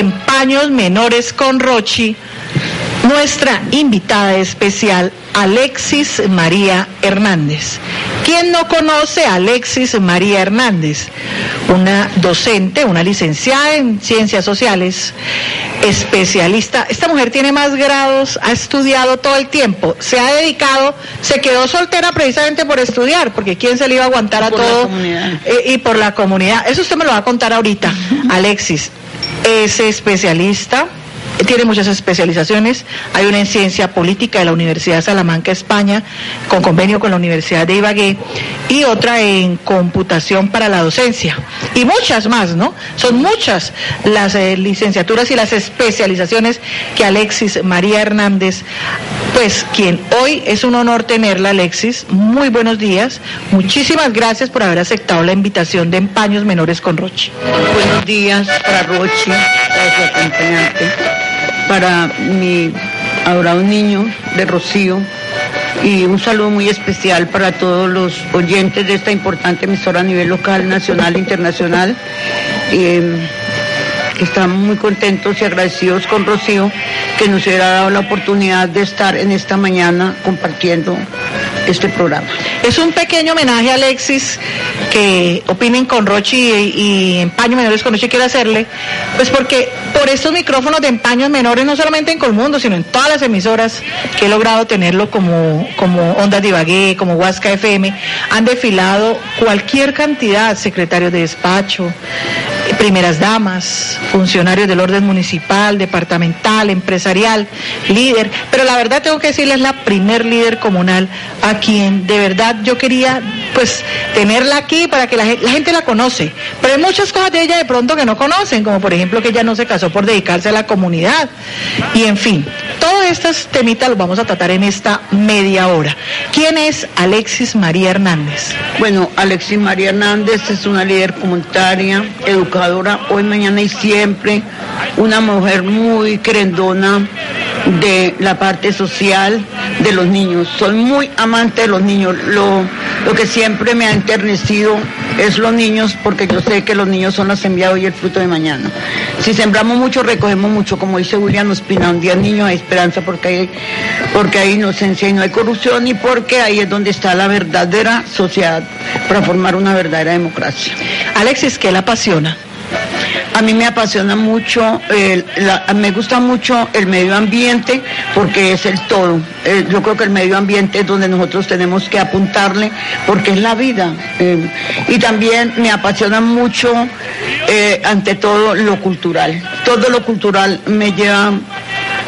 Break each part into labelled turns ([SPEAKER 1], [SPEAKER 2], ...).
[SPEAKER 1] Empaños Menores con Rochi, nuestra invitada especial, Alexis María Hernández. ¿Quién no conoce a Alexis María Hernández? Una docente, una licenciada en ciencias sociales, especialista. Esta mujer tiene más grados, ha estudiado todo el tiempo, se ha dedicado, se quedó soltera precisamente por estudiar, porque ¿quién se le iba a aguantar a todo? Eh, y por la comunidad. Eso usted me lo va a contar ahorita, Alexis. Es especialista tiene muchas especializaciones. Hay una en ciencia política de la Universidad de Salamanca, España, con convenio con la Universidad de Ibagué, y otra en computación para la docencia. Y muchas más, ¿no? Son muchas las eh, licenciaturas y las especializaciones que Alexis María Hernández, pues quien hoy es un honor tenerla, Alexis. Muy buenos días. Muchísimas gracias por haber aceptado la invitación de Empaños Menores con Rochi.
[SPEAKER 2] Buenos días para Rochi, para su acompañante para mi adorado niño de Rocío y un saludo muy especial para todos los oyentes de esta importante emisora a nivel local, nacional e internacional. Eh, estamos muy contentos y agradecidos con Rocío que nos hubiera dado la oportunidad de estar en esta mañana compartiendo este programa.
[SPEAKER 1] Es un pequeño homenaje a Alexis que opinen con Rochi y, Empaños Menores con Rochi quiere hacerle, pues porque por estos micrófonos de Empaños Menores, no solamente en Colmundo, sino en todas las emisoras que he logrado tenerlo como, como Ondas de Ibagué, como Huasca FM, han desfilado cualquier cantidad, secretarios de despacho, primeras damas, funcionarios del orden municipal, departamental, empresarial, líder, pero la verdad tengo que decirles la primer líder comunal a quien de verdad yo quería pues tenerla aquí para que la, gente la conoce, pero hay muchas cosas de ella de pronto que no conocen, como por ejemplo que ella no se casó por dedicarse a la comunidad y en fin, todos estos temitas los vamos a tratar en esta media hora. ¿Quién es Alexis María Hernández?
[SPEAKER 2] Bueno, Alexis María Hernández es una líder comunitaria, educadora hoy, mañana y siempre, una mujer muy querendona de la parte social de los niños. Soy muy amante de los niños. Lo, lo que siempre me ha enternecido es los niños, porque yo sé que los niños son la semilla y el fruto de mañana. Si sembramos mucho, recogemos mucho, como dice William Ospina, un día niño hay esperanza porque hay, porque hay inocencia y no hay corrupción y porque ahí es donde está la verdadera sociedad para formar una verdadera democracia.
[SPEAKER 1] Alexis, ¿qué la apasiona?
[SPEAKER 2] A mí me apasiona mucho, me gusta mucho el medio ambiente porque es el todo. Eh, yo creo que el medio ambiente es donde nosotros tenemos que apuntarle porque es la vida. Eh, y también me apasiona mucho, eh, ante todo, lo cultural. Todo lo cultural me lleva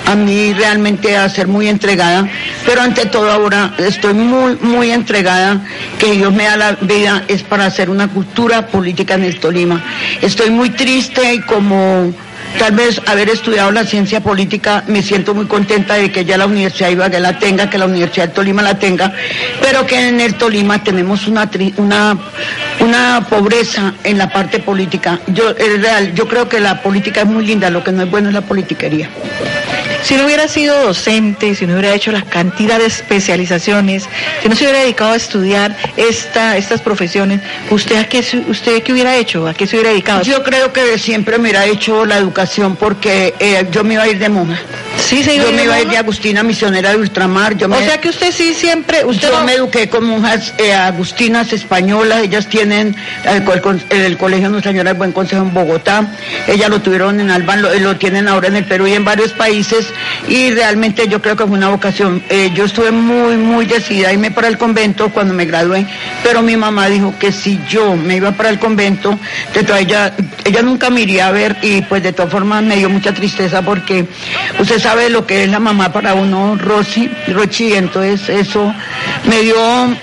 [SPEAKER 2] a mí realmente a ser muy entregada, pero ante todo ahora estoy muy, muy entregada, que Dios me da la vida, es para hacer una cultura política en el Tolima. Estoy muy triste y como tal vez haber estudiado la ciencia política, me siento muy contenta de que ya la Universidad de Ibagué la tenga, que la Universidad del Tolima la tenga, pero que en el Tolima tenemos una, una, una pobreza en la parte política. Yo, es real, yo creo que la política es muy linda, lo que no es bueno es la politiquería.
[SPEAKER 1] Si no hubiera sido docente, si no hubiera hecho la cantidad de especializaciones, si no se hubiera dedicado a estudiar esta, estas profesiones, ¿usted qué, usted qué hubiera hecho? ¿A qué se hubiera dedicado?
[SPEAKER 2] Yo creo que siempre me hubiera hecho la educación porque eh, yo me iba a ir de monja.
[SPEAKER 1] Sí, se
[SPEAKER 2] Yo me iba a ir de Agustina Misionera de Ultramar. Yo
[SPEAKER 1] o sea que usted sí siempre... Usted
[SPEAKER 2] yo me eduqué con monjas eh, agustinas españolas, ellas tienen eh, el, Colegio Nuestra Señora del Buen Consejo en Bogotá, ellas lo tuvieron en Albán, lo, lo tienen ahora en el Perú y en varios países. Y realmente yo creo que fue una vocación. Eh, yo estuve muy, muy decidida a irme para el convento cuando me gradué, pero mi mamá dijo que si yo me iba para el convento, de ella, ella nunca me iría a ver. Y pues de todas formas me dio mucha tristeza porque usted sabe lo que es la mamá para uno, Rosy, Rochi, entonces eso me dio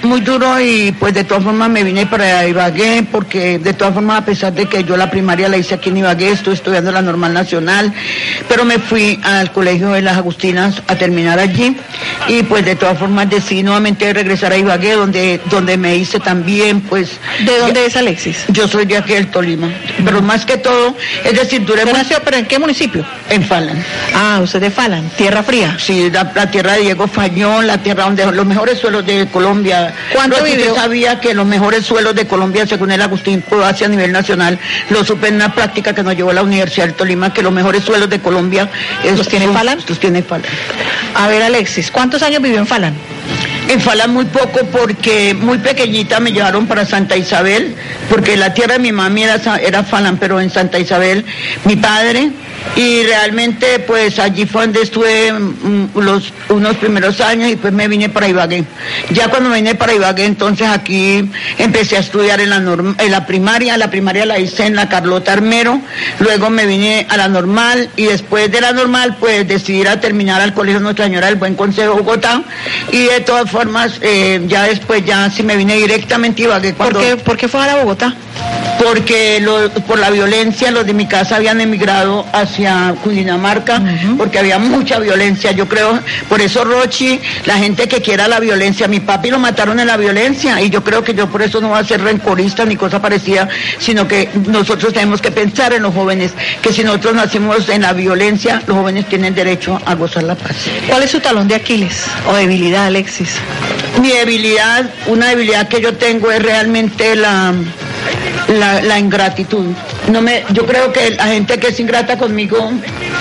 [SPEAKER 2] muy duro y pues de todas formas me vine para Ibagué porque de todas formas a pesar de que yo la primaria la hice aquí en Ibagué, estoy estudiando la normal nacional, pero me fui al colegio de las Agustinas a terminar allí y pues de todas formas decidí nuevamente regresar a Ibagué donde, donde me hice también pues...
[SPEAKER 1] ¿De dónde es Alexis?
[SPEAKER 2] Yo soy de aquí del Tolima, pero más que todo, es decir, duré...
[SPEAKER 1] nació, pero en qué municipio?
[SPEAKER 2] En Falan.
[SPEAKER 1] Ah, usted Falan? ¿Tierra fría?
[SPEAKER 2] Sí, la, tierra de Diego Fañón, la tierra donde los mejores suelos de Colombia.
[SPEAKER 1] ¿Cuánto vivió?
[SPEAKER 2] sabía que los mejores suelos de Colombia, según el Agustín hacia a nivel nacional, lo supe en una práctica que nos llevó a la Universidad del Tolima, que los mejores suelos de Colombia...
[SPEAKER 1] ¿Los tiene Falan?
[SPEAKER 2] Los tiene Falan.
[SPEAKER 1] A ver, Alexis, ¿cuántos años vivió en Falan?
[SPEAKER 2] En Falan muy poco porque muy pequeñita me llevaron para Santa Isabel, porque la tierra de mi mami era, era Falan, pero en Santa Isabel mi padre y realmente pues allí fue donde estuve mm, los unos primeros años y después me vine para Ibagué. Ya cuando me vine para Ibagué entonces aquí empecé a estudiar en la, en la primaria, la primaria la hice en la Carlota Armero, luego me vine a la normal y después de la normal pues decidí ir a terminar al Colegio Nuestra Señora del Buen Consejo Bogotá y de todas formas eh, ya después ya sí me vine directamente a Ibagué.
[SPEAKER 1] Cuando... ¿Por, qué, ¿Por qué fue a la Bogotá?
[SPEAKER 2] Porque por la violencia los de mi casa habían emigrado hacia Cundinamarca porque había mucha violencia. Yo creo, por eso Rochi, la gente que quiera la violencia, mi papi lo mataron en la violencia y yo creo que yo por eso no voy a ser rencorista ni cosa parecida, sino que nosotros tenemos que pensar en los jóvenes, que si nosotros nacimos en la violencia, los jóvenes tienen derecho a gozar la paz.
[SPEAKER 1] ¿Cuál es su talón de Aquiles o debilidad, Alexis?
[SPEAKER 2] Mi debilidad, una debilidad que yo tengo es realmente la la, ingratitud. No me, yo creo que la gente que es ingrata conmigo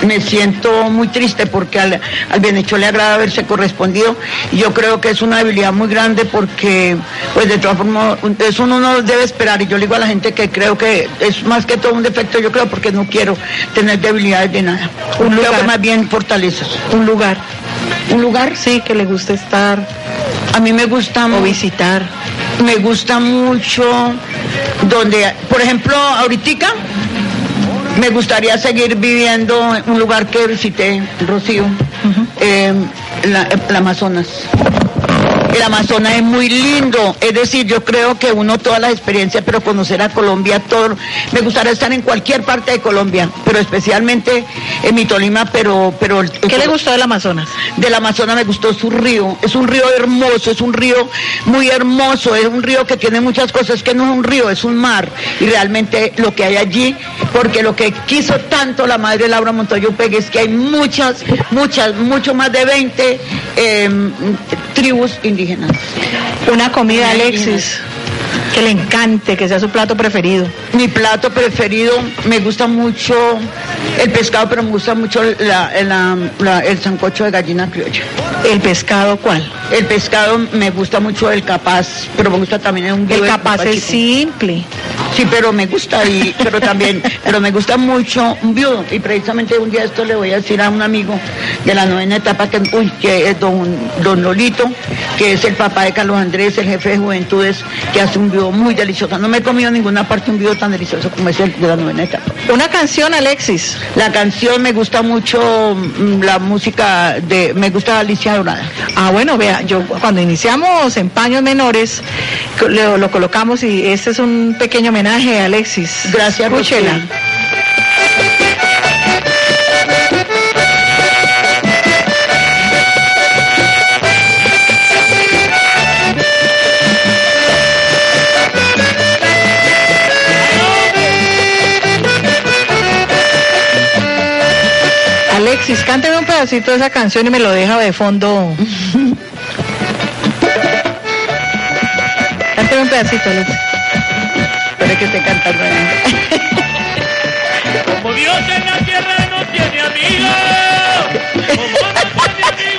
[SPEAKER 2] me siento muy triste porque al, al bienhecho le agrada haberse correspondido. Y yo creo que es una debilidad muy grande porque, pues de todas formas, eso uno no debe esperar. Y yo le digo a la gente que creo que es más que todo un defecto, yo creo, porque no quiero tener debilidades de nada. Un lugar, que más bien fortalezas.
[SPEAKER 1] Un lugar.
[SPEAKER 2] Un lugar.
[SPEAKER 1] Sí, que le guste estar.
[SPEAKER 2] A mí me gusta.
[SPEAKER 1] O visitar.
[SPEAKER 2] Me gusta mucho donde, por ejemplo, ahorita me gustaría seguir viviendo en un lugar que visité, Rocío, eh, el Amazonas el Amazonas es muy lindo, es decir, yo creo que uno todas las experiencias, pero conocer a Colombia, todo, me gustaría estar en cualquier parte de Colombia, pero especialmente en mi Tolima, pero... pero
[SPEAKER 1] ¿Qué le gustó del Amazonas?
[SPEAKER 2] Del Amazonas me gustó su río, es un río hermoso, es un río muy hermoso, es un río que tiene muchas cosas, que no es un río, es un mar, y realmente lo que hay allí, porque lo que quiso tanto la madre Laura Montoya Upegue es que hay muchas, muchas, mucho más de 20 em, tribus indígenas
[SPEAKER 1] una comida, Alexis, que le encante, que sea su plato preferido.
[SPEAKER 2] Mi plato preferido, me gusta mucho el pescado, pero me gusta mucho el sancocho de gallina criolla.
[SPEAKER 1] ¿El pescado cuál?
[SPEAKER 2] El pescado me gusta mucho el capaz, pero me gusta también un
[SPEAKER 1] El capaz es simple.
[SPEAKER 2] Sí, pero me gusta y pero también, pero me gusta mucho un viudo y precisamente un día esto le voy a decir a un amigo de la novena etapa que uy, que es don don Lolito, que es el papá de Carlos Andrés, el jefe de juventudes, que hace un viudo muy delicioso. No me he comido en ninguna parte un viudo tan delicioso como es el de la novena etapa.
[SPEAKER 1] Una canción, Alexis.
[SPEAKER 2] La canción me gusta mucho mm, la música de me gusta Alicia Dorada.
[SPEAKER 1] Ah, bueno, vea, yo cuando iniciamos en paños menores lo, lo colocamos y este es un pequeño homenaje a Alexis.
[SPEAKER 2] Gracias, Rochela.
[SPEAKER 1] Alexis, cánteme un pedacito de esa canción y me lo deja de fondo. cánteme un pedacito, Alexis.
[SPEAKER 2] Espera que esté cantando.
[SPEAKER 3] Como Dios en la tierra no tiene amigos.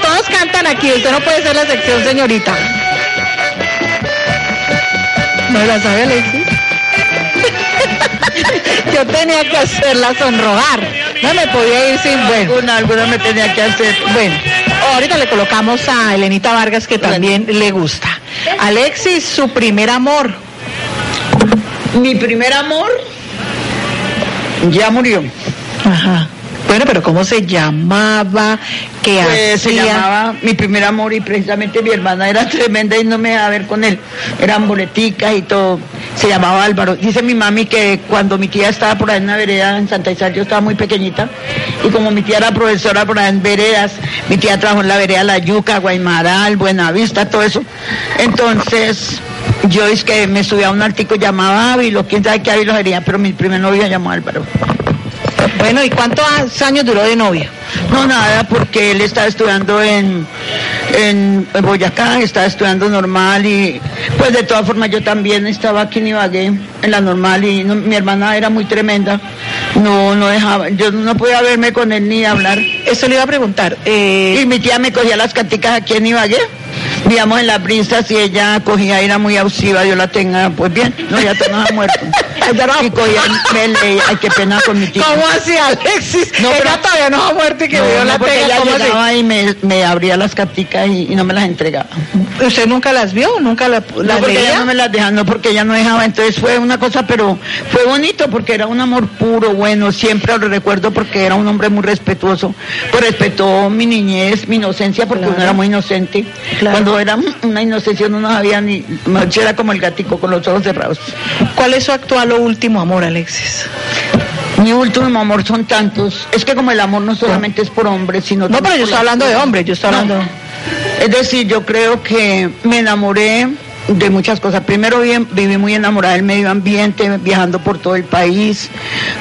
[SPEAKER 1] Todos cantan aquí, usted no puede ser la sección, señorita. ¿No la sabe Alexis? Yo tenía que hacerla sonrojar. No me podía ir sin bueno.
[SPEAKER 2] Alguna, alguna me tenía que hacer.
[SPEAKER 1] Bueno, ahorita le colocamos a Elenita Vargas que también le gusta. Alexis, su primer amor.
[SPEAKER 2] Mi primer amor ya murió.
[SPEAKER 1] Ajá. Bueno, pero ¿cómo se llamaba? ¿Qué
[SPEAKER 2] pues se llamaba mi primer amor y precisamente mi hermana era tremenda y no me iba a ver con él. Eran boleticas y todo. Se llamaba Álvaro. Dice mi mami que cuando mi tía estaba por ahí en la vereda en Santa Isabel, yo estaba muy pequeñita, y como mi tía era profesora por ahí en veredas, mi tía trabajó en la vereda La Yuca, Guaymaral, Buenavista, todo eso. Entonces, yo es que me subí a un artículo llamado Ávilo, quién sabe qué Ávilo sería, pero mi primer novio se llamó Álvaro.
[SPEAKER 1] Bueno, ¿y cuántos años duró de novia?
[SPEAKER 2] No, nada, porque él estaba estudiando en, en Boyacá, estaba estudiando normal y pues de todas formas yo también estaba aquí en Ibagué, en la normal y no- mi hermana era muy tremenda, no, no dejaba, yo no podía verme con él ni hablar.
[SPEAKER 1] Eso le iba a preguntar. eh,
[SPEAKER 2] Y mi tía me cogía las caticas aquí en Ibagué. Vivíamos en las brisas y ella cogía, era muy abusiva, yo la tenga, pues bien, no, ya te no Y cogía, me leía, ay, qué pena con mi tía.
[SPEAKER 1] ¿Cómo así, Alexis?
[SPEAKER 2] No,
[SPEAKER 1] Ella
[SPEAKER 2] pero-
[SPEAKER 1] todavía no ha muerto y que
[SPEAKER 2] No,
[SPEAKER 1] vio
[SPEAKER 2] no,
[SPEAKER 1] la
[SPEAKER 2] porque
[SPEAKER 1] pega.
[SPEAKER 2] ella llegaba y me, me abría las caticas y, y no me las entregaba.
[SPEAKER 1] ¿Usted nunca las vio? ¿Nunca la-
[SPEAKER 2] No,
[SPEAKER 1] las
[SPEAKER 2] porque
[SPEAKER 1] leía?
[SPEAKER 2] ella no me las dejaba, no porque ella no dejaba. Entonces fue una cosa, pero fue bonito porque era un amor puro, bueno, siempre lo recuerdo porque era un hombre muy respetuoso. Pues respetó mi niñez, mi inocencia, porque
[SPEAKER 1] Claro.
[SPEAKER 2] uno era muy inocente.
[SPEAKER 1] Claro.
[SPEAKER 2] Cuando era una inocencia uno no sabía ni, yo era como el gatico con los ojos cerrados.
[SPEAKER 1] ¿Cuál es su actual o último amor, Alexis?
[SPEAKER 2] Mi último amor son tantos. Es que como el amor no solamente es por hombres, sino
[SPEAKER 1] No, pero yo estoy hablando de hombres, yo estoy
[SPEAKER 2] No.
[SPEAKER 1] hablando...
[SPEAKER 2] Es decir, yo creo que me enamoré de muchas cosas. Primero vi- viví muy enamorada del medio ambiente, viajando por todo el país,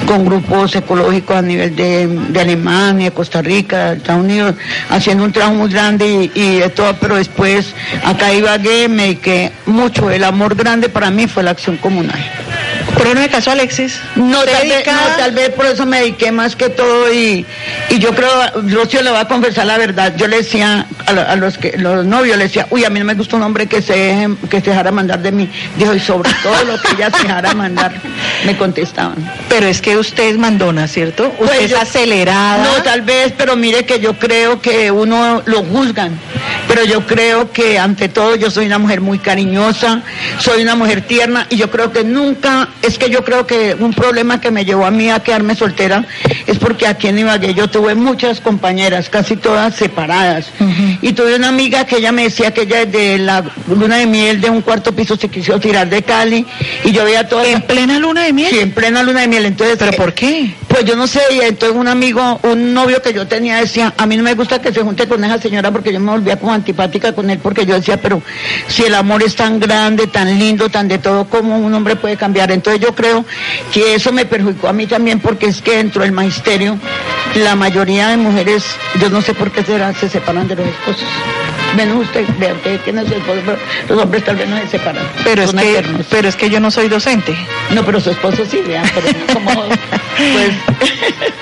[SPEAKER 2] con grupos ecológicos a nivel de, de Alemania, Costa Rica, Estados Unidos, haciendo un trabajo muy grande y, y de todo, pero después acá Ibagué me dediqué mucho. El amor grande para mí fue la acción comunal.
[SPEAKER 1] ¿Pero no me casó, Alexis?
[SPEAKER 2] No
[SPEAKER 1] ¿Se
[SPEAKER 2] tal, vez, no, tal vez por eso me dediqué más que todo y, y yo creo, Rocío le va a confesar la verdad, yo le decía a, a los que los novios, le decía, uy, a mí no me gusta un hombre que se, deje- que se dejara mandar de mí. Dijo, y sobre todo lo que ella se dejara mandar, me contestaban.
[SPEAKER 1] Pero es que usted es mandona, ¿cierto? Usted
[SPEAKER 2] Pues
[SPEAKER 1] es
[SPEAKER 2] yo-
[SPEAKER 1] acelerada.
[SPEAKER 2] No, tal vez, pero mire que yo creo que uno lo juzgan. Pero yo creo que ante todo yo soy una mujer muy cariñosa, soy una mujer tierna y yo creo que nunca, es que yo creo que un problema que me llevó a mí a quedarme soltera es porque aquí en Ibagué yo tuve muchas compañeras, casi todas separadas. Y tuve una amiga que ella me decía que ella desde la luna de miel de un cuarto piso se quiso tirar de Cali y yo veía todas
[SPEAKER 1] ¿En plena luna de miel?
[SPEAKER 2] Sí, en plena luna de miel. Entonces,
[SPEAKER 1] ¿Pero
[SPEAKER 2] eh,
[SPEAKER 1] por qué?
[SPEAKER 2] Pues yo no sé, y entonces un amigo, un novio que yo tenía decía, a mí no me gusta que se junte con esa señora porque yo me volvía como antipática con él porque yo decía, pero si el amor es tan grande, tan lindo, tan de todo, ¿cómo un hombre puede cambiar? Entonces yo creo que eso me perjudicó a mí también porque es que dentro del magisterio la mayoría de mujeres, yo no sé por qué será, se separan de los esposos. Menos usted, vea, usted tiene su esposo, pero los hombres tal vez no se separan.
[SPEAKER 1] Pero es, que,
[SPEAKER 2] eternos.
[SPEAKER 1] pero es que yo no soy docente.
[SPEAKER 2] No, pero su esposo sí, vean, pero como, pues...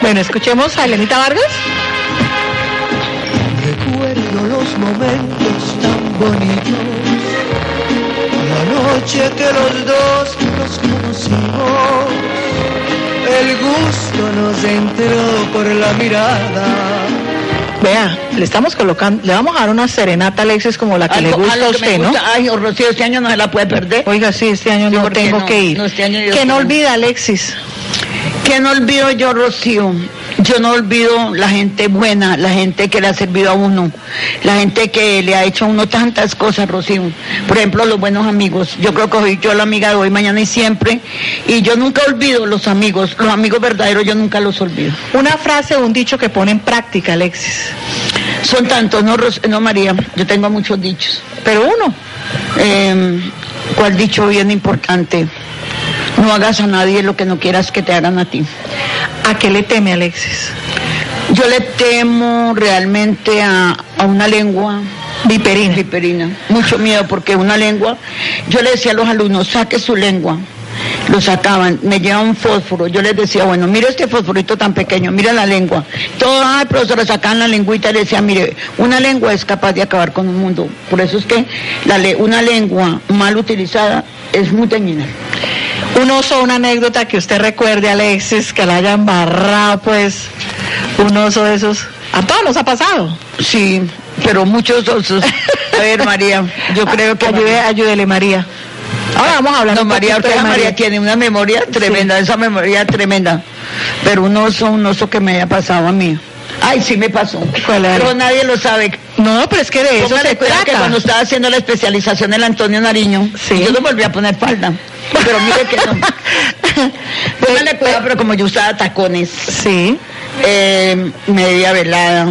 [SPEAKER 1] Bueno, escuchemos a Elenita Vargas.
[SPEAKER 4] Recuerdo los momentos tan bonitos, la noche que los dos nos conocimos, el gusto nos entró por la mirada.
[SPEAKER 1] Vea, le estamos colocando, le vamos a dar una serenata a Alexis como la que le gusta a usted, ¿no?
[SPEAKER 2] gusta. Ay, Rocío, este año no se la puede perder.
[SPEAKER 1] Oiga, sí, este año
[SPEAKER 2] Sí,
[SPEAKER 1] no tengo
[SPEAKER 2] no,
[SPEAKER 1] que ir.
[SPEAKER 2] no, este año yo
[SPEAKER 1] que no olvida, Alexis.
[SPEAKER 2] ¿Qué no olvido yo, Rocío? Yo no olvido la gente buena, la gente que le ha servido a uno, la gente que le ha hecho a uno tantas cosas, Rocío. Por ejemplo, los buenos amigos. Yo creo que soy yo la amiga de hoy, mañana y siempre. Y yo nunca olvido los amigos, los amigos verdaderos yo nunca los olvido.
[SPEAKER 1] Una frase o un dicho que pone en práctica, Alexis.
[SPEAKER 2] Son tantos, no, Ros- no María, yo tengo muchos dichos.
[SPEAKER 1] Pero uno.
[SPEAKER 2] Eh, ¿Cuál dicho bien importante? No hagas a nadie lo que no quieras que te hagan a ti.
[SPEAKER 1] ¿A qué le teme, Alexis?
[SPEAKER 2] Yo le temo realmente a, a una lengua
[SPEAKER 1] Viperina.
[SPEAKER 2] viperina. Mucho miedo porque una lengua, yo le decía a los alumnos, saque su lengua. Lo sacaban, me llevaban un fósforo. Yo les decía, bueno, mire este fosforito tan pequeño, mira la lengua. Todo, ay, profesora, sacaban la lengüita y le decía, mire, una lengua es capaz de acabar con un mundo. Por eso es que la le- una lengua mal utilizada es muy dañina.
[SPEAKER 1] Un oso, una anécdota que usted recuerde, Alexis, que la hayan barrado, pues, un oso de esos. A todos nos ha pasado.
[SPEAKER 2] Sí, pero muchos osos. A ver, María, yo creo que...
[SPEAKER 1] Ayude, ayúdele, María. Ahora vamos a hablar
[SPEAKER 2] No, María Ortega María tiene una memoria tremenda, esa memoria tremenda. Pero un oso, un oso que me haya pasado a mí. Ay, sí me pasó. Pero nadie lo sabe.
[SPEAKER 1] No, pero es que de eso
[SPEAKER 2] Póngale
[SPEAKER 1] se
[SPEAKER 2] cuidado que
[SPEAKER 1] trata.
[SPEAKER 2] cuando estaba haciendo la especialización el Antonio Nariño,
[SPEAKER 1] Sí.
[SPEAKER 2] yo no volví a poner falda. Pero mire que no. Póngale cuidado, pero como yo usaba tacones,
[SPEAKER 1] Sí.
[SPEAKER 2] eh, media velada.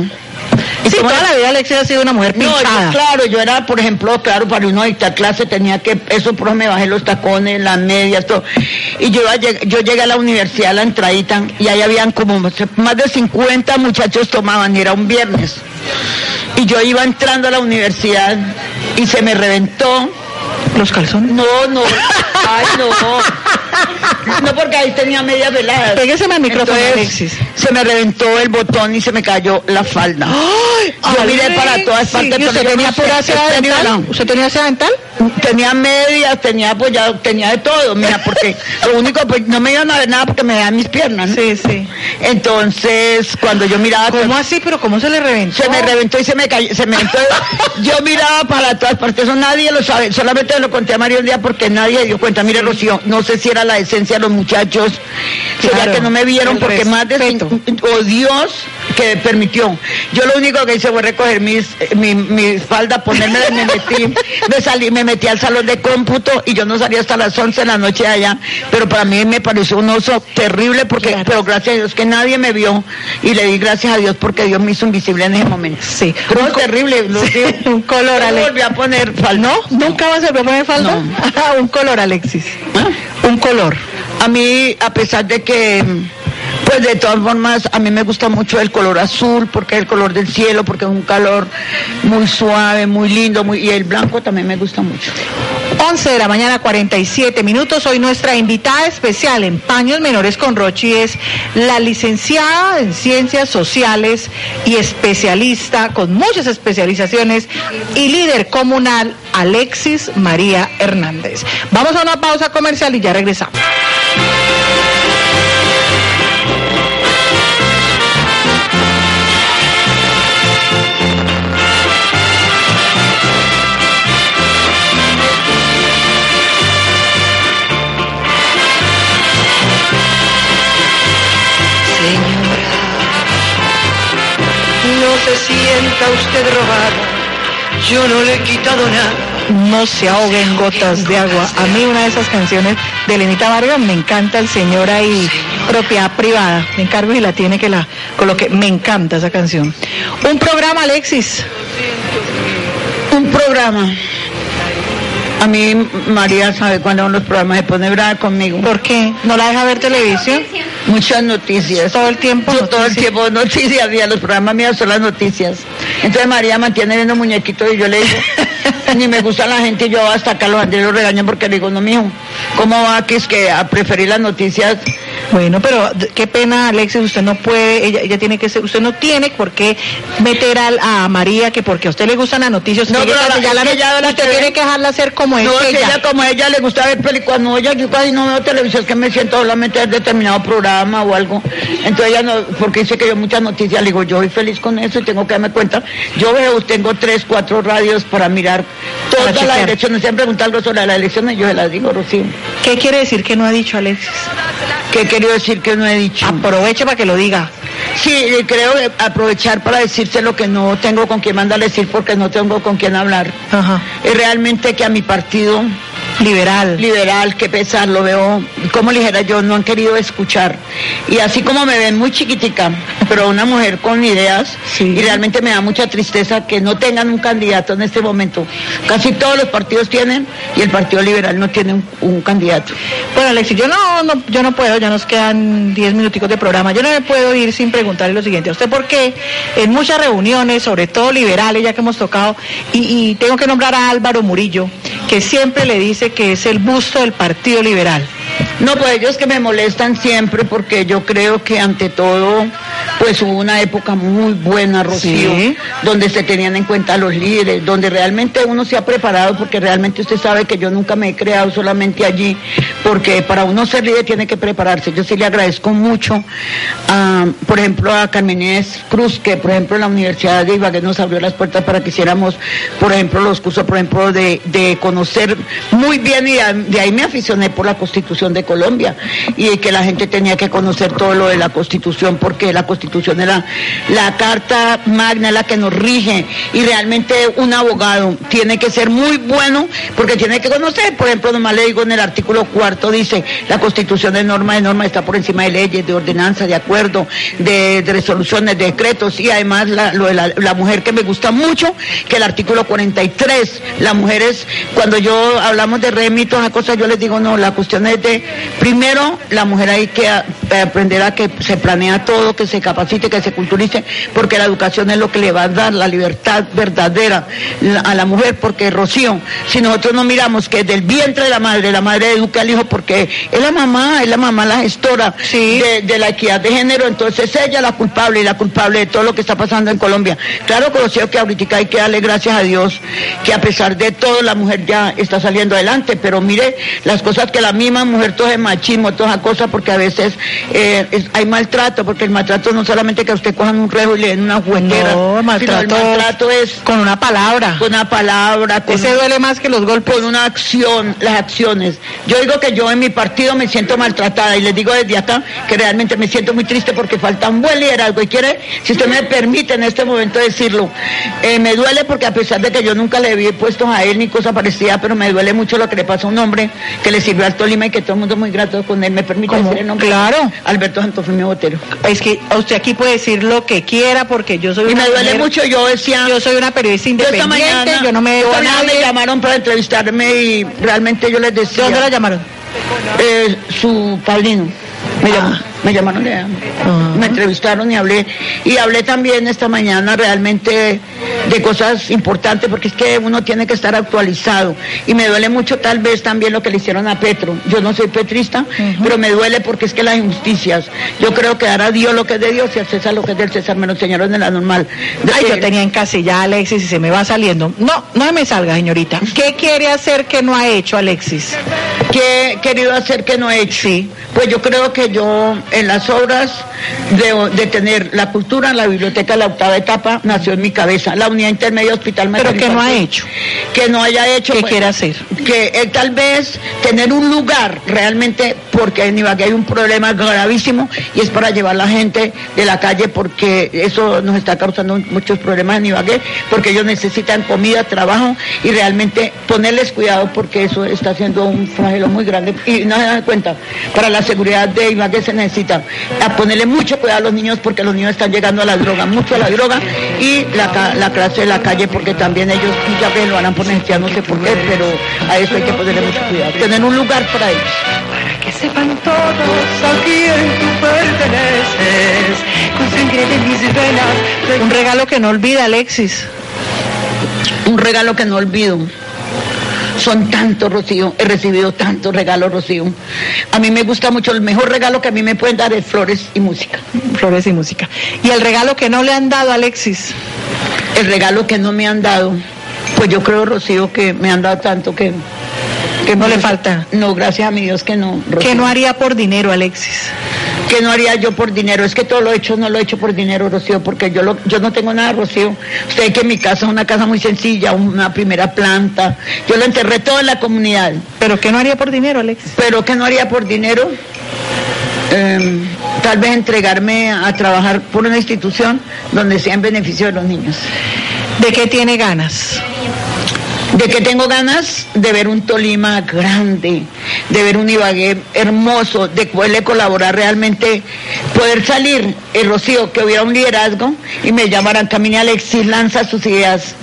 [SPEAKER 1] Sí, toda la vida Alexis ha sido una mujer
[SPEAKER 2] No, yo,
[SPEAKER 1] pinchada.
[SPEAKER 2] claro, yo era, por ejemplo, claro, para uno dictar clase tenía que, eso por me bajé los tacones, las medias, todo. Y yo, iba yo llegué a la universidad, a la entradita, y ahí habían como más de 50 muchachos tomaban, y era un viernes. Y yo iba entrando a la universidad y se me reventó.
[SPEAKER 1] Los calzones.
[SPEAKER 2] No, no, ay, no. No, porque ahí tenía media velada.
[SPEAKER 1] Pégese al micrófono,
[SPEAKER 2] Entonces,
[SPEAKER 1] Alexis.
[SPEAKER 2] Se me reventó el botón y se me cayó la falda. Yo miré para todas partes.
[SPEAKER 1] ¿Y
[SPEAKER 2] pero
[SPEAKER 1] usted tenía
[SPEAKER 2] no sé,
[SPEAKER 1] pura seda dental? ¿Usted tenía seda dental?
[SPEAKER 2] Tenía medias, tenía apoyado, tenía de todo, mira, porque lo único, pues no me iban a ver nada porque me daban mis piernas, ¿no?
[SPEAKER 1] Sí, sí.
[SPEAKER 2] Entonces, cuando yo miraba,
[SPEAKER 1] ¿Cómo así? ¿Pero cómo se le reventó?
[SPEAKER 2] se me reventó y se me cayó, se me entonces, yo miraba para todas partes, eso nadie lo sabe, solamente lo conté a María un día porque nadie dio cuenta, mire Rocío, no sé si era la esencia de los muchachos,
[SPEAKER 1] Claro,
[SPEAKER 2] que no me vieron porque más de o Dios que permitió. Yo lo único que hice fue recoger mis, mi, mi falda, ponerme me metí, me salí, me metí al salón de cómputo y yo no salí hasta las 11 de la noche allá, pero para mí me pareció un oso terrible porque,
[SPEAKER 1] Claro.
[SPEAKER 2] pero gracias a Dios que nadie me vio y le di gracias a Dios porque Dios me hizo invisible en ese momento.
[SPEAKER 1] Sí.
[SPEAKER 2] Pero
[SPEAKER 1] Un
[SPEAKER 2] terrible,
[SPEAKER 1] Sí,
[SPEAKER 2] digo.
[SPEAKER 1] un color,
[SPEAKER 2] No
[SPEAKER 1] Alex.
[SPEAKER 2] volví a poner falda.
[SPEAKER 1] ¿No? ¿Nunca vas a volver a poner falda?
[SPEAKER 2] No.
[SPEAKER 1] un color, Alexis.
[SPEAKER 2] ¿Ah?
[SPEAKER 1] Un color.
[SPEAKER 2] A mí, a pesar de que, pues de todas formas, a mí me gusta mucho el color azul, porque es el color del cielo, porque es un color muy suave, muy lindo, y el blanco también me gusta mucho.
[SPEAKER 1] 11 de la mañana, 47 minutos. Hoy nuestra invitada especial en Paños Menores con Rochi es la licenciada en Ciencias Sociales y especialista con muchas especializaciones y líder comunal Alexis María Hernández. Vamos a una pausa comercial y ya regresamos.
[SPEAKER 4] Se sienta usted robada, yo no le he quitado nada.
[SPEAKER 1] No se ahoguen gotas de agua. A mí una de esas canciones de Lenita Vargas me encanta el señor ahí, propiedad privada. Me encargo y la tiene que la coloque. Me encanta esa canción. Un programa, Alexis.
[SPEAKER 2] Un programa. A mí, María sabe cuándo son los programas, se pone brava conmigo.
[SPEAKER 1] ¿Por qué? ¿No la deja ver televisión?
[SPEAKER 2] Muchas noticias.
[SPEAKER 1] Todo el tiempo
[SPEAKER 2] Yo todo el tiempo noticias, y a los programas míos son las noticias. Entonces María mantiene viendo muñequitos y yo le digo, ni me gusta la gente y yo hasta acá los Andrés lo regañan porque le digo, no mijo, ¿cómo va que es que a preferir las noticias?
[SPEAKER 1] Bueno, pero qué pena, Alexis, usted no puede, ella, ella tiene que ser, usted no tiene por qué meter al- a, María que porque a usted le gustan las noticias,
[SPEAKER 2] No,
[SPEAKER 1] usted,
[SPEAKER 2] pero
[SPEAKER 1] que
[SPEAKER 2] la-
[SPEAKER 1] ya la-
[SPEAKER 2] que la
[SPEAKER 1] usted
[SPEAKER 2] que
[SPEAKER 1] tiene que dejarla ser como
[SPEAKER 2] No, es que
[SPEAKER 1] ella.
[SPEAKER 2] ella como a ella le gusta ver películas, no, ella yo casi no veo televisión, es que me siento solamente a ver determinado programa o algo. Entonces ella no, porque dice que yo muchas noticias, le digo, yo soy feliz con eso y tengo que darme cuenta. Yo veo, tengo tres, cuatro radios para mirar todas las elecciones. Siempre pregunta algo sobre las elecciones, yo se las digo, Rocío.
[SPEAKER 1] ¿Qué quiere decir que no ha dicho Alexis?
[SPEAKER 2] ¿Qué he querido decir que no he dicho?
[SPEAKER 1] Aproveche para que lo diga.
[SPEAKER 2] Sí, creo aprovechar para decirse lo que no tengo con quién mandar decir porque no tengo con quién hablar.
[SPEAKER 1] Ajá.
[SPEAKER 2] Es realmente que a mi partido
[SPEAKER 1] Liberal.
[SPEAKER 2] liberal, que pesar, lo veo, como ligera yo, no han querido escuchar. Y así como me ven muy chiquitica, pero una mujer con ideas,
[SPEAKER 1] Sí.
[SPEAKER 2] y realmente me da mucha tristeza que no tengan un candidato en este momento. Casi todos los partidos tienen y el Partido Liberal no tiene un, un candidato.
[SPEAKER 1] Bueno, Alexis, yo no, no, yo no puedo, ya nos quedan 10 minuticos de programa, yo no me puedo ir sin preguntarle lo siguiente. ¿A usted por qué en muchas reuniones, sobre todo liberales, ya que hemos tocado, y, y tengo que nombrar a Álvaro Murillo, que siempre le dice que es el busto del Partido Liberal?
[SPEAKER 2] No, pues ellos que me molestan siempre porque yo creo que ante todo, pues hubo una época muy buena, Rocío,
[SPEAKER 1] Sí.
[SPEAKER 2] donde se tenían en cuenta los líderes, donde realmente uno se ha preparado, porque realmente usted sabe que yo nunca me he creado solamente allí, porque para uno ser líder tiene que prepararse. Yo sí le agradezco mucho, a, por ejemplo, a Carmen Inés Cruz, que por ejemplo en la Universidad de Ibagué nos abrió las puertas para que hiciéramos, por ejemplo, los cursos, por ejemplo, de, de conocer muy bien, y de ahí me aficioné por la Constitución de Colombia y que la gente tenía que conocer todo lo de la constitución porque la constitución era la carta magna, la que nos rige y realmente un abogado tiene que ser muy bueno porque tiene que conocer, por ejemplo, nomás le digo en el artículo cuarto dice, la constitución de norma de norma está por encima de leyes, de ordenanzas, de acuerdo, de, resoluciones, de decretos y además la, lo de la, mujer que me gusta mucho, que el artículo 43, las mujeres, cuando yo hablamos de REMI y todas esas cosas, yo les digo, no, la cuestión es de, primero, la mujer hay que a- aprender a que se planea todo, que se capacite, que se culturice, porque la educación es lo que le va a dar la libertad verdadera a la mujer, porque Rocío, si nosotros no miramos que del vientre de la madre, la madre educa al hijo porque es la mamá, es la mamá la gestora
[SPEAKER 1] Sí.
[SPEAKER 2] de, de la equidad de género, entonces ella la culpable y la culpable de todo lo que está pasando en Colombia. Claro, conocido que ahorita hay que darle gracias a Dios que a pesar de todo la mujer ya está saliendo adelante, pero mire las cosas que la misma mujer, todo es machismo, todas esas cosas, porque a veces eh, es- hay maltrato, porque el maltrato no solamente que a usted cojan un rejo y le den una juguetera,
[SPEAKER 1] No, maltrato,
[SPEAKER 2] el maltrato es
[SPEAKER 1] con una palabra.
[SPEAKER 2] con una palabra, con
[SPEAKER 1] Ese duele más que los golpes.
[SPEAKER 2] con una acción, las acciones. Yo digo que yo en mi partido me siento maltratada y les digo desde acá que realmente me siento muy triste porque falta un buen liderazgo. Y quiere, si usted me permite en este momento decirlo, eh, me duele porque a pesar de que yo nunca le vi puestos a él ni cosa parecida, pero me duele mucho lo que le pasó a un hombre que le sirvió al Tolima y que todo mundo muy grato con él. ¿Me permite
[SPEAKER 1] ¿Cómo?
[SPEAKER 2] decir el nombre?
[SPEAKER 1] Claro.
[SPEAKER 2] Alberto Santofimio Botero.
[SPEAKER 1] Es que usted aquí puede decir lo que quiera porque yo soy
[SPEAKER 2] Y
[SPEAKER 1] una
[SPEAKER 2] me duele mucho, yo decía...
[SPEAKER 1] Yo soy una periodista
[SPEAKER 2] Yo esta
[SPEAKER 1] independiente,
[SPEAKER 2] mañana,
[SPEAKER 1] yo no me debo a
[SPEAKER 2] me llamaron para entrevistarme y realmente yo les
[SPEAKER 1] ¿De
[SPEAKER 2] decía...
[SPEAKER 1] dónde la llamaron?
[SPEAKER 2] Eh, su padrino. Me,
[SPEAKER 1] Ah.
[SPEAKER 2] me llamaron, llamo.
[SPEAKER 1] Ah.
[SPEAKER 2] me entrevistaron y hablé. Y hablé también esta mañana realmente de cosas importantes porque es que uno tiene que estar actualizado. Y me duele mucho tal vez también lo que le hicieron a Petro. Yo no soy petrista, pero me duele porque es que las injusticias. Yo creo que dar a Dios lo que es de Dios y a César lo que es del César. Me lo enseñaron en la normal.
[SPEAKER 1] Ay, yo tenía en casa ya Alexis y se me va saliendo. No, no me salga, señorita. ¿Qué quiere hacer que no ha hecho Alexis?
[SPEAKER 2] ¿Qué he querido hacer que no he hecho?
[SPEAKER 1] Sí.
[SPEAKER 2] Pues yo creo que yo en las obras de, de tener la cultura, la biblioteca, la octava etapa, nació en mi cabeza. La unidad intermedia hospital
[SPEAKER 1] Pero que no ha hecho.
[SPEAKER 2] Que no haya hecho.
[SPEAKER 1] ¿Qué
[SPEAKER 2] pues,
[SPEAKER 1] quiere hacer?
[SPEAKER 2] Que eh, tal vez tener un lugar realmente, porque en Ibagué hay un problema gravísimo y es para llevar la gente de la calle porque eso nos está causando muchos problemas en Ibagué, porque ellos necesitan comida, trabajo y realmente ponerles cuidado porque eso está siendo un flagelo muy grande y no se dan cuenta, para la seguridad de Ibagué se necesita a ponerle mucho cuidado a los niños porque los niños están llegando a la droga, mucho a la droga y la, la clase de la calle porque también ellos muchas veces lo harán por necesidad, no sé por qué, pero a eso hay que ponerle mucho cuidado, tener un lugar para ellos.
[SPEAKER 4] Para que sepan todos a quién tú perteneces, con sangre de mis venas.
[SPEAKER 1] Un regalo que no olvida, Alexis.
[SPEAKER 2] Un regalo que no olvido. Son tantos, Rocío. He recibido tantos regalos, Rocío. A mí me gusta mucho. El mejor regalo que a mí me pueden dar es flores y música.
[SPEAKER 1] Flores y música. Y el regalo que no le han dado, Alexis.
[SPEAKER 2] El regalo que no me han dado, pues yo creo, Rocío, que me han dado tanto que... que
[SPEAKER 1] No
[SPEAKER 2] me-
[SPEAKER 1] le falta.
[SPEAKER 2] No, gracias a mi Dios que no. Rocío.
[SPEAKER 1] ¿Qué no haría por dinero, Alexis?
[SPEAKER 2] ¿Qué no haría yo por dinero? Es que todo lo he hecho, no lo he hecho por dinero, Rocío, porque yo, lo, yo no tengo nada, Rocío. Usted que mi casa es una casa muy sencilla, una primera planta. Yo lo enterré todo en la comunidad.
[SPEAKER 1] ¿Pero qué no haría por dinero, Alexis?
[SPEAKER 2] Pero ¿qué no haría por dinero? Eh, tal vez entregarme a trabajar por una institución donde sea en beneficio de los niños.
[SPEAKER 1] ¿De qué tiene ganas?
[SPEAKER 2] De que tengo ganas de ver un Tolima grande, de ver un Ibagué hermoso, de poderle colaborar realmente, poder salir, el Rocío, que hubiera un liderazgo y me llamaran, Camine Alexis, lanza sus ideas.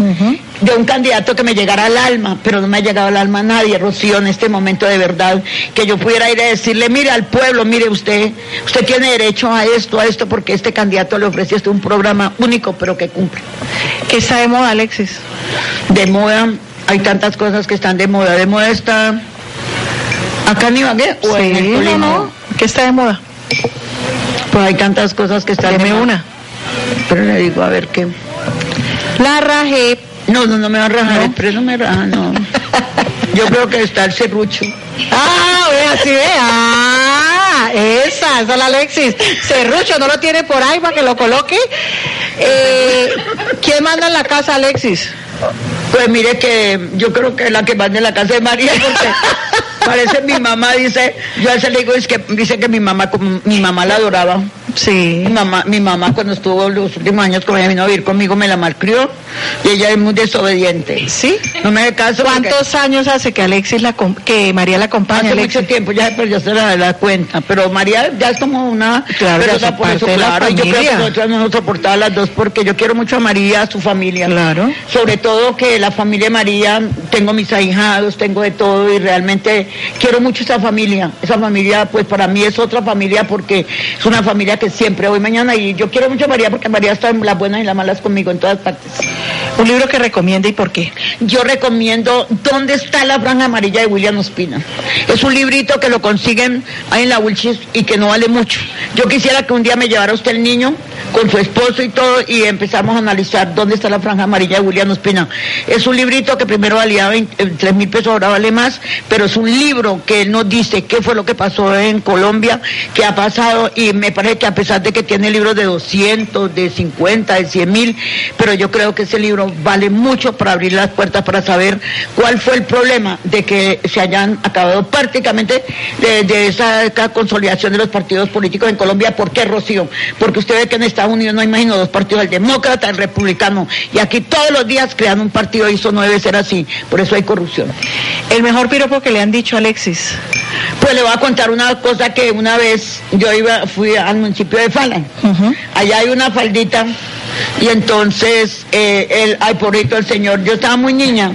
[SPEAKER 2] De un candidato que me llegara al alma, pero no me ha llegado al alma nadie, Rocío, en este momento de verdad, que yo pudiera ir a decirle, mire al pueblo, mire usted, usted tiene derecho a esto, a esto, porque este candidato le ofrece este un programa único, pero que cumple
[SPEAKER 1] ¿Qué está de moda, Alexis?
[SPEAKER 2] de moda, hay tantas cosas que están de moda. De moda está acá en Ibagué o en el
[SPEAKER 1] Sí, no,
[SPEAKER 2] Tolima?
[SPEAKER 1] no. ¿Qué está de moda?
[SPEAKER 2] Pues hay tantas cosas que están de moda.
[SPEAKER 1] una.
[SPEAKER 2] Pero le digo, a ver qué.
[SPEAKER 1] La rajé.
[SPEAKER 2] No, no, no me va a rajar,
[SPEAKER 1] ¿No?
[SPEAKER 2] el preso me raja, no. Yo creo que está el serrucho.
[SPEAKER 1] Ah, vea, sí, vea. Ah, esa, esa es la Alexis. Serrucho, ¿no lo tiene por ahí para que lo coloque? Eh, ¿Quién manda en la casa, Alexis?
[SPEAKER 2] Pues mire que yo creo que la que manda en la casa de María, porque Parece mi mamá, dice, yo a veces le digo, es que, dice que mi mamá, como mi mamá la adoraba.
[SPEAKER 1] Sí.
[SPEAKER 2] Mi mamá, mi mamá cuando estuvo los últimos años con ella vino a vivir conmigo me la malcrió y ella es muy desobediente.
[SPEAKER 1] ¿Sí?
[SPEAKER 2] No me hace caso. porque
[SPEAKER 1] ¿Cuántos años hace que Alexis la que María la acompaña?
[SPEAKER 2] Hace
[SPEAKER 1] Alexis?
[SPEAKER 2] mucho tiempo, ya se perdió se la, la cuenta, pero María ya es como una
[SPEAKER 1] Claro,
[SPEAKER 2] por eso,
[SPEAKER 1] de
[SPEAKER 2] claro, yo creo que nosotros no nos soportaba las dos porque yo quiero mucho a María, a su familia.
[SPEAKER 1] Claro.
[SPEAKER 2] Sobre todo que la familia de María, tengo mis ahijados, tengo de todo y realmente quiero mucho esa familia. Esa familia, pues para mí es otra familia porque es una familia que siempre voy mañana y yo quiero mucho a María porque María está en las buenas y las malas conmigo en todas partes.
[SPEAKER 1] Un libro que recomienda y por qué.
[SPEAKER 2] Yo recomiendo ¿Dónde está la franja amarilla de William Ospina? Es un librito que lo consiguen ahí en la Wilchis y que no vale mucho. Yo quisiera que un día me llevara usted el niño con su esposo y todo y empezamos a analizar dónde está la franja amarilla de William Ospina. Es un librito que primero valía 3 mil pesos, ahora vale más, pero es un libro que él nos dice qué fue lo que pasó en Colombia, qué ha pasado y me parece que a pesar de que tiene libros de 200, de 50, de 100 mil, pero yo creo que ese libro vale mucho para abrir las puertas para saber cuál fue el problema de que se hayan acabado prácticamente de, esa, consolidación de los partidos políticos en Colombia. ¿Por qué, Rocío? Porque usted ve que en Estados Unidos no imagino dos partidos, el demócrata, el republicano, y aquí todos los días crean un partido y eso no debe ser así. Por eso hay corrupción.
[SPEAKER 1] El mejor piropo que le han dicho Alexis.
[SPEAKER 2] Pues le voy a contar una cosa que una vez yo iba, fui al municipio de Falan.
[SPEAKER 1] Ujú.
[SPEAKER 2] Allá hay una faldita y entonces eh, el, ay porrito el señor, yo estaba muy niña,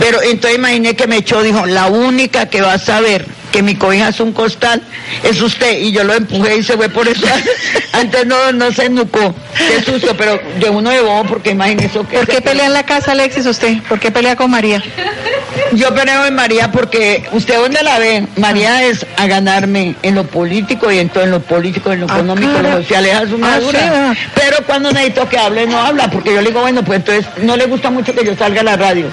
[SPEAKER 2] pero entonces imaginé que me echó, dijo, la única que va a saber que mi cobija es un costal es usted y yo lo empujé y se fue por eso. Antes no, no se nucó, qué susto, pero de uno de bobo porque imagínese que
[SPEAKER 1] ¿Por qué pelea en la casa, Alexis, usted? ¿Por qué pelea con María?
[SPEAKER 2] Yo peleo en María porque usted dónde la ve, María es a ganarme en lo político y en todo en lo político, en lo
[SPEAKER 1] Ah,
[SPEAKER 2] económico, en lo social, es una
[SPEAKER 1] Ah,
[SPEAKER 2] dura.
[SPEAKER 1] sí, ah.
[SPEAKER 2] Pero cuando necesito que hable, no habla, porque yo le digo, bueno, pues entonces no le gusta mucho que yo salga a la radio.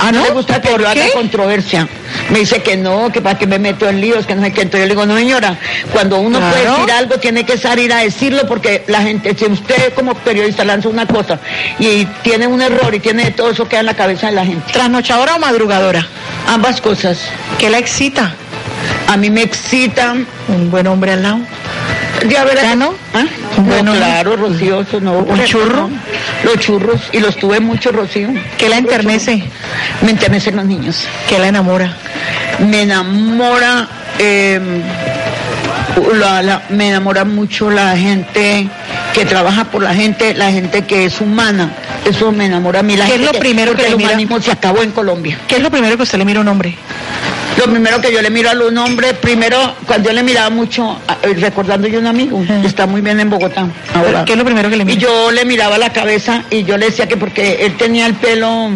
[SPEAKER 1] Ah, ¿no?
[SPEAKER 2] le gusta que
[SPEAKER 1] ¿Por
[SPEAKER 2] yo haga controversia. Me dice que no, que para qué me meto en líos, que no sé qué. Entonces yo le digo, no señora, cuando uno puede decir algo, tiene que salir a decirlo, porque la gente, si usted como periodista lanza una cosa y tiene un error y tiene todo eso queda en la cabeza de la gente.
[SPEAKER 1] ¿Trasnochadora o madrugadora?
[SPEAKER 2] Ambas cosas.
[SPEAKER 1] ¿Qué la excita?
[SPEAKER 2] A mí me excitan.
[SPEAKER 1] Un buen hombre al lado.
[SPEAKER 2] Ya verá.
[SPEAKER 1] ¿Ya no?
[SPEAKER 2] ¿Ah?
[SPEAKER 1] Bueno,
[SPEAKER 2] no, claro, Rocío, eso no.
[SPEAKER 1] ¿Un churro?
[SPEAKER 2] Los churros, y los tuve mucho, Rocío.
[SPEAKER 1] ¿Qué la enternece?
[SPEAKER 2] Me enternecen los niños.
[SPEAKER 1] ¿Qué la enamora?
[SPEAKER 2] Me enamora, eh, la- la- me enamora mucho la gente que trabaja por la gente, la gente que es humana. Eso me enamora a mí. La
[SPEAKER 1] ¿Qué es
[SPEAKER 2] gente
[SPEAKER 1] lo primero que le
[SPEAKER 2] el
[SPEAKER 1] mira?
[SPEAKER 2] humanismo se acabó en Colombia.
[SPEAKER 1] ¿Qué es lo primero que usted le mira a un hombre?
[SPEAKER 2] Lo primero que yo le miro a un hombre, primero, cuando yo le miraba mucho, a- eh, recordando yo un amigo, que está muy bien en Bogotá ahora.
[SPEAKER 1] ¿Qué es lo primero que le
[SPEAKER 2] Y
[SPEAKER 1] mira?
[SPEAKER 2] yo le miraba la cabeza y yo le decía que porque él tenía el pelo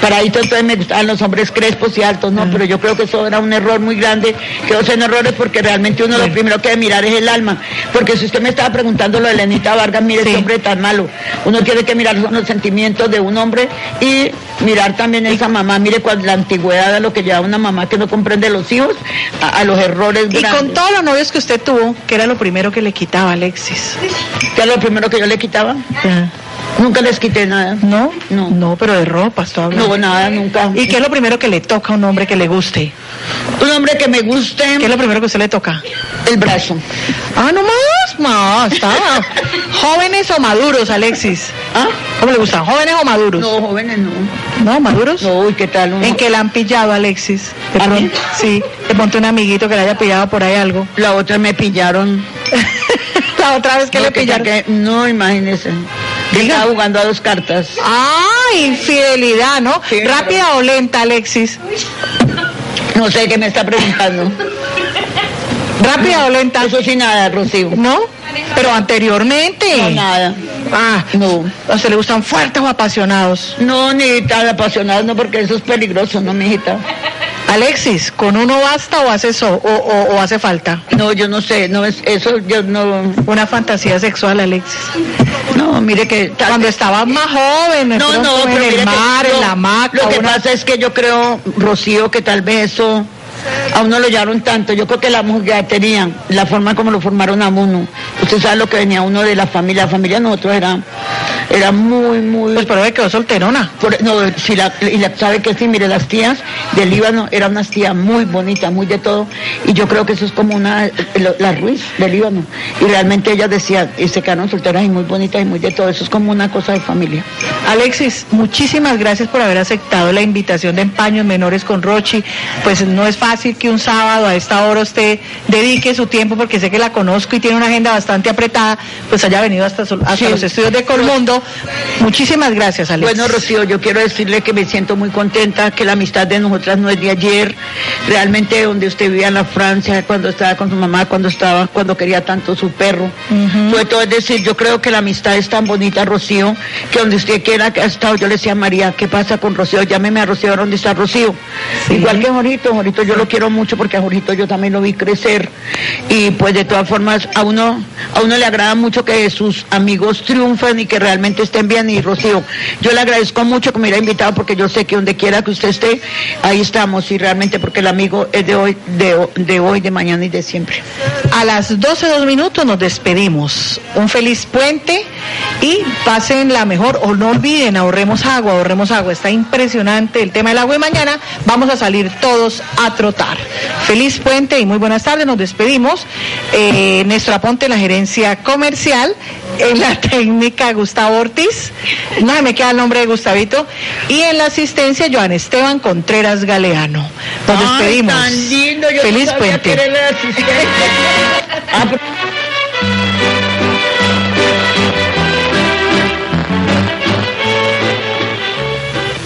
[SPEAKER 2] paradito, entonces me gustaban los hombres crespos y altos, ¿no? Pero yo creo que eso era un error muy grande, que son errores porque realmente uno lo
[SPEAKER 1] Bueno.
[SPEAKER 2] primero que debe mirar es el alma. Porque si usted me estaba preguntando lo de Lenita Vargas, mire
[SPEAKER 1] Sí.
[SPEAKER 2] ese hombre tan malo. Uno tiene que mirar son los sentimientos de un hombre y mirar también esa mamá, mire cuál- la antigüedad de lo que lleva una mamá que no comprende los hijos a, a los errores
[SPEAKER 1] Y
[SPEAKER 2] grandes.
[SPEAKER 1] con todos los novios que usted tuvo, ¿qué era lo primero que le quitaba, Alexis?
[SPEAKER 2] ¿Qué es lo primero que yo le quitaba? Nunca les quité nada.
[SPEAKER 1] ¿No?
[SPEAKER 2] No.
[SPEAKER 1] No, pero de ropa, hablando.
[SPEAKER 2] No, nada, nunca.
[SPEAKER 1] ¿Y qué es lo primero que le toca a un hombre que le guste?
[SPEAKER 2] Un hombre que me guste
[SPEAKER 1] ¿Qué es lo primero que usted le toca?
[SPEAKER 2] el brazo.
[SPEAKER 1] Ah, no más, más, está. ¿Jóvenes o maduros, Alexis?
[SPEAKER 2] ¿Ah?
[SPEAKER 1] ¿Cómo le gustan? ¿Jóvenes o maduros?
[SPEAKER 2] No, jóvenes no.
[SPEAKER 1] ¿No, maduros?
[SPEAKER 2] No, uy, ¿qué tal? uno?
[SPEAKER 1] ¿En qué la han pillado, Alexis? De
[SPEAKER 2] ¿A mí?
[SPEAKER 1] pronto, sí, de pronto un amiguito que le haya pillado por ahí algo.
[SPEAKER 2] La otra me pillaron.
[SPEAKER 1] la otra vez que
[SPEAKER 2] No,
[SPEAKER 1] le pillaron.
[SPEAKER 2] saqué- no, imagínese.
[SPEAKER 1] Diga.
[SPEAKER 2] Estaba jugando a dos cartas.
[SPEAKER 1] Ah, infidelidad, ¿no?
[SPEAKER 2] Sí,
[SPEAKER 1] ¿Rápida o lenta, Alexis?
[SPEAKER 2] No sé qué me está preguntando.
[SPEAKER 1] ¿Rápida o lenta?
[SPEAKER 2] Eso sí nada, Rocío.
[SPEAKER 1] ¿No? Pero anteriormente.
[SPEAKER 2] No, nada.
[SPEAKER 1] Ah,
[SPEAKER 2] No.
[SPEAKER 1] ¿a usted le gustan fuertes o apasionados?
[SPEAKER 2] No, ni tan apasionado, no, porque eso es peligroso, ¿no, mijita?
[SPEAKER 1] Alexis, ¿con uno basta o hace, so, o, o- o hace falta?
[SPEAKER 2] No, yo no sé, no es eso, yo no,
[SPEAKER 1] Una fantasía sexual, Alexis.
[SPEAKER 2] no, mire que
[SPEAKER 1] Cuando estaba más joven,
[SPEAKER 2] No, no,
[SPEAKER 1] en el
[SPEAKER 2] que
[SPEAKER 1] mar, en la hamaca.
[SPEAKER 2] Lo que
[SPEAKER 1] una-
[SPEAKER 2] pasa es que yo creo, Rocío, que tal vez eso a uno lo llevaron tanto. Yo creo que la mujerería, la forma como lo formaron a uno. Usted sabe lo que venía uno de la familia. La familia nosotros era Era muy, muy...
[SPEAKER 1] Pues pero que quedó solterona.
[SPEAKER 2] Por- no, si la, y la- sabe que sí, mire, las tías del Líbano eran unas tías muy bonitas, muy de todo, y yo creo que eso es como una, lo- la Ruiz del Líbano, y realmente ellas decían, y se quedaron solteras y muy bonitas y muy de todo, eso es como una cosa de familia.
[SPEAKER 1] Alexis, muchísimas gracias por haber aceptado la invitación de Empaños Menores con Rochi. Pues no es fácil que un sábado a esta hora usted dedique su tiempo, porque sé que la conozco y tiene una agenda bastante apretada, pues haya venido hasta, hasta
[SPEAKER 2] Sí.
[SPEAKER 1] los estudios de Colmundo. Muchísimas gracias, Alexis.
[SPEAKER 2] Bueno, Rocío, yo quiero decirle que me siento muy contenta, que la amistad de nosotras no es de ayer. Realmente donde usted vivía en la Francia, cuando estaba con su mamá, cuando estaba, cuando quería tanto su perro. Sobre todo es decir, yo creo que la amistad es tan bonita, Rocío, que donde usted quiera que ha estado, yo le decía a María, ¿qué pasa con Rocío? Llámeme a Rocío, ¿dónde está Rocío?
[SPEAKER 1] Sí.
[SPEAKER 2] Igual que Jorito, Jorito yo lo quiero mucho porque a Jorito yo también lo vi crecer. Y pues de todas formas, a uno, a uno le agrada mucho que sus amigos triunfen y que realmente estén bien. Y Rocío, yo le agradezco mucho que me haya invitado porque yo sé que donde quiera que usted esté, ahí estamos. Y realmente porque el amigo es de hoy, de, de hoy, de mañana y de siempre.
[SPEAKER 1] A las 12 dos minutos nos despedimos. Un feliz puente y pasen la mejor, o no olviden, ahorremos agua, ahorremos agua. Está impresionante el tema del agua y mañana vamos a salir todos a trotar. Feliz puente y muy buenas tardes. Nos despedimos. Eh, Néstor Aponte, en la gerencia comercial, en la técnica Gustavo Ortiz. No se me queda el nombre de Gustavito. Y en la asistencia, Joan Esteban Contreras Galeano. Nos
[SPEAKER 2] Ay,
[SPEAKER 1] despedimos.
[SPEAKER 2] tan lindo, yo no
[SPEAKER 1] Feliz puente.